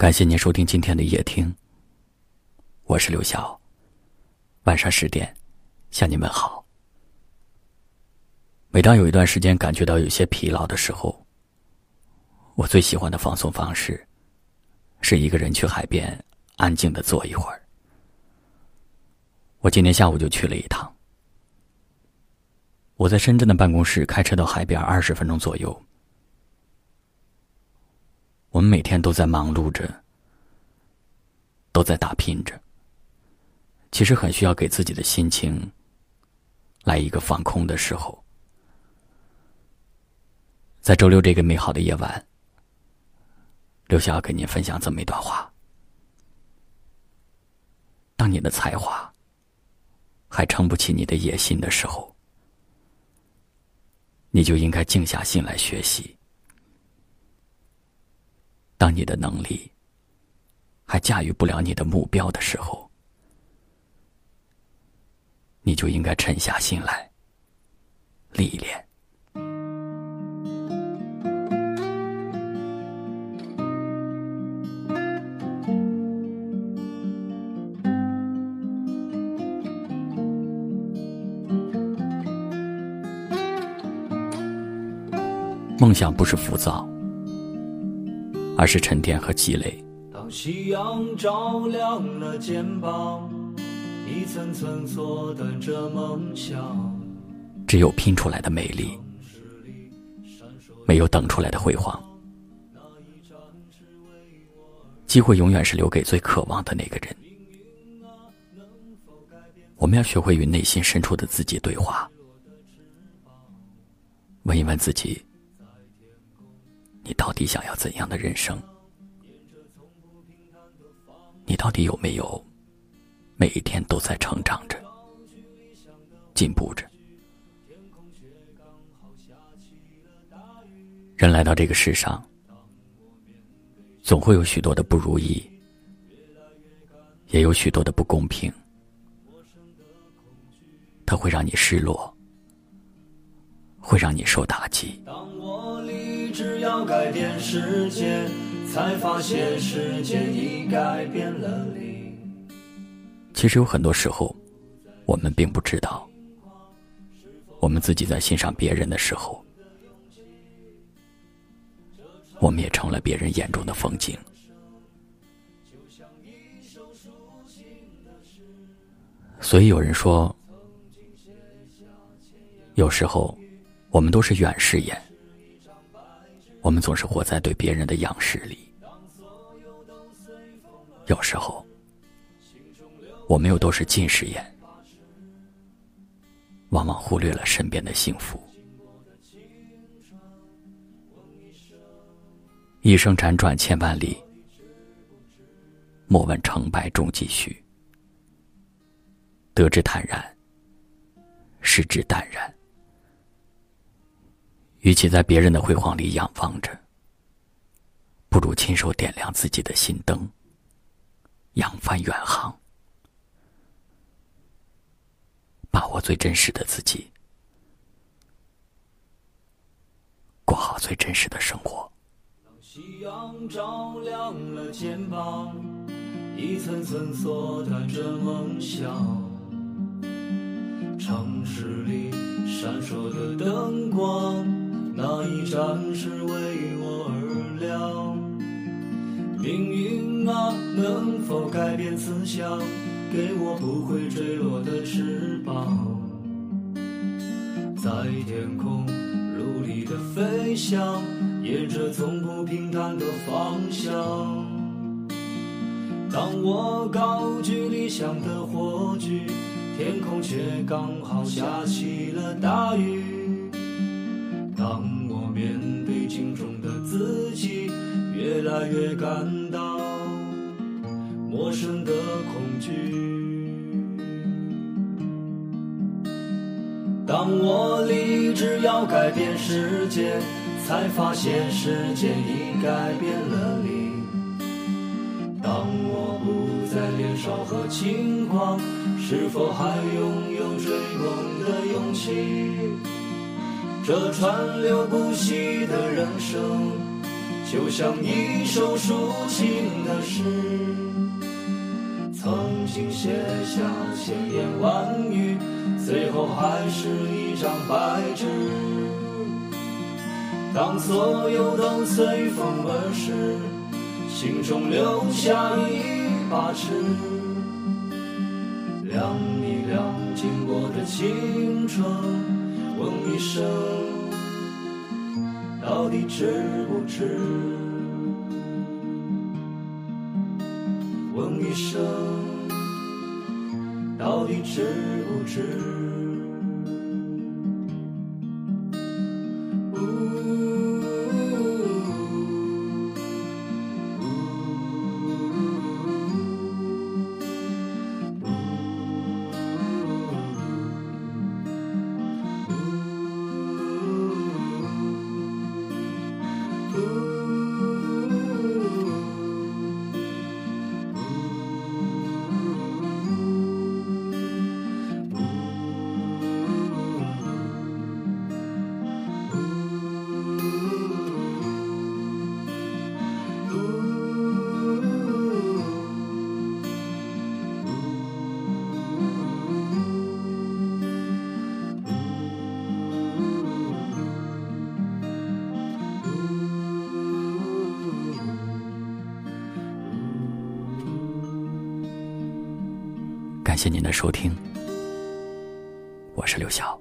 感谢您收听今天的夜听。我是刘晓。晚上十点，向你们好。每当有一段时间感觉到有些疲劳的时候，我最喜欢的放松方式，是一个人去海边安静的坐一会儿。我今天下午就去了一趟。我在深圳的办公室开车到海边二十分钟左右。我们每天都在忙碌着，都在打拼着。其实很需要给自己的心情来一个放空的时候。在周六这个美好的夜晚，刘晓要跟您分享这么一段话：当你的才华还撑不起你的野心的时候，你就应该静下心来学习。当你的能力还驾驭不了你的目标的时候，你就应该沉下心来历练。梦想不是浮躁。而是沉淀和积累。当夕阳照亮了肩膀，一层层缩短着梦想。只有拼出来的美丽，没有等出来的辉煌。机会永远是留给最渴望的那个人。我们要学会与内心深处的自己对话，问一问自己。你到底想要怎样的人生？你到底有没有每一天都在成长着、进步着？人来到这个世上，总会有许多的不如意，也有许多的不公平，它会让你失落，会让你受打击。只要改变世界，才发现世界已改变了你。其实有很多时候，我们并不知道，我们自己在欣赏别人的时候，我们也成了别人眼中的风景。所以有人说，有时候我们都是远视眼。我们总是活在对别人的仰视里，有时候，我们又都是近视眼，往往忽略了身边的幸福。一生辗转千万里，莫问成败终几许。得之坦然，失之淡然。与其在别人的辉煌里仰望着，不如亲手点亮自己的心灯，扬帆远航，把握最真实的自己，过好最真实的生活。当夕阳照亮了肩膀，一层层缩短着梦想。城市里闪烁的灯光。那一盏是为我而亮，命运啊，能否改变思想，给我不会坠落的翅膀，在天空努力的飞翔，沿着从不平坦的方向。当我高举理想的火炬，天空却刚好下起了大雨。越来越感到陌生的恐惧。当我立志要改变世界，才发现世界已改变了你。当我不再年少和轻狂，是否还拥有追梦的勇气？这川流不息的人生，就像一首抒情的诗。曾经写下千言万语，最后还是一张白纸。当所有都随风而逝，心中留下一把尺，量一量经过的青春，问一声，到底值不值？问一声，到底值不值？谢您的收听，我是刘晓，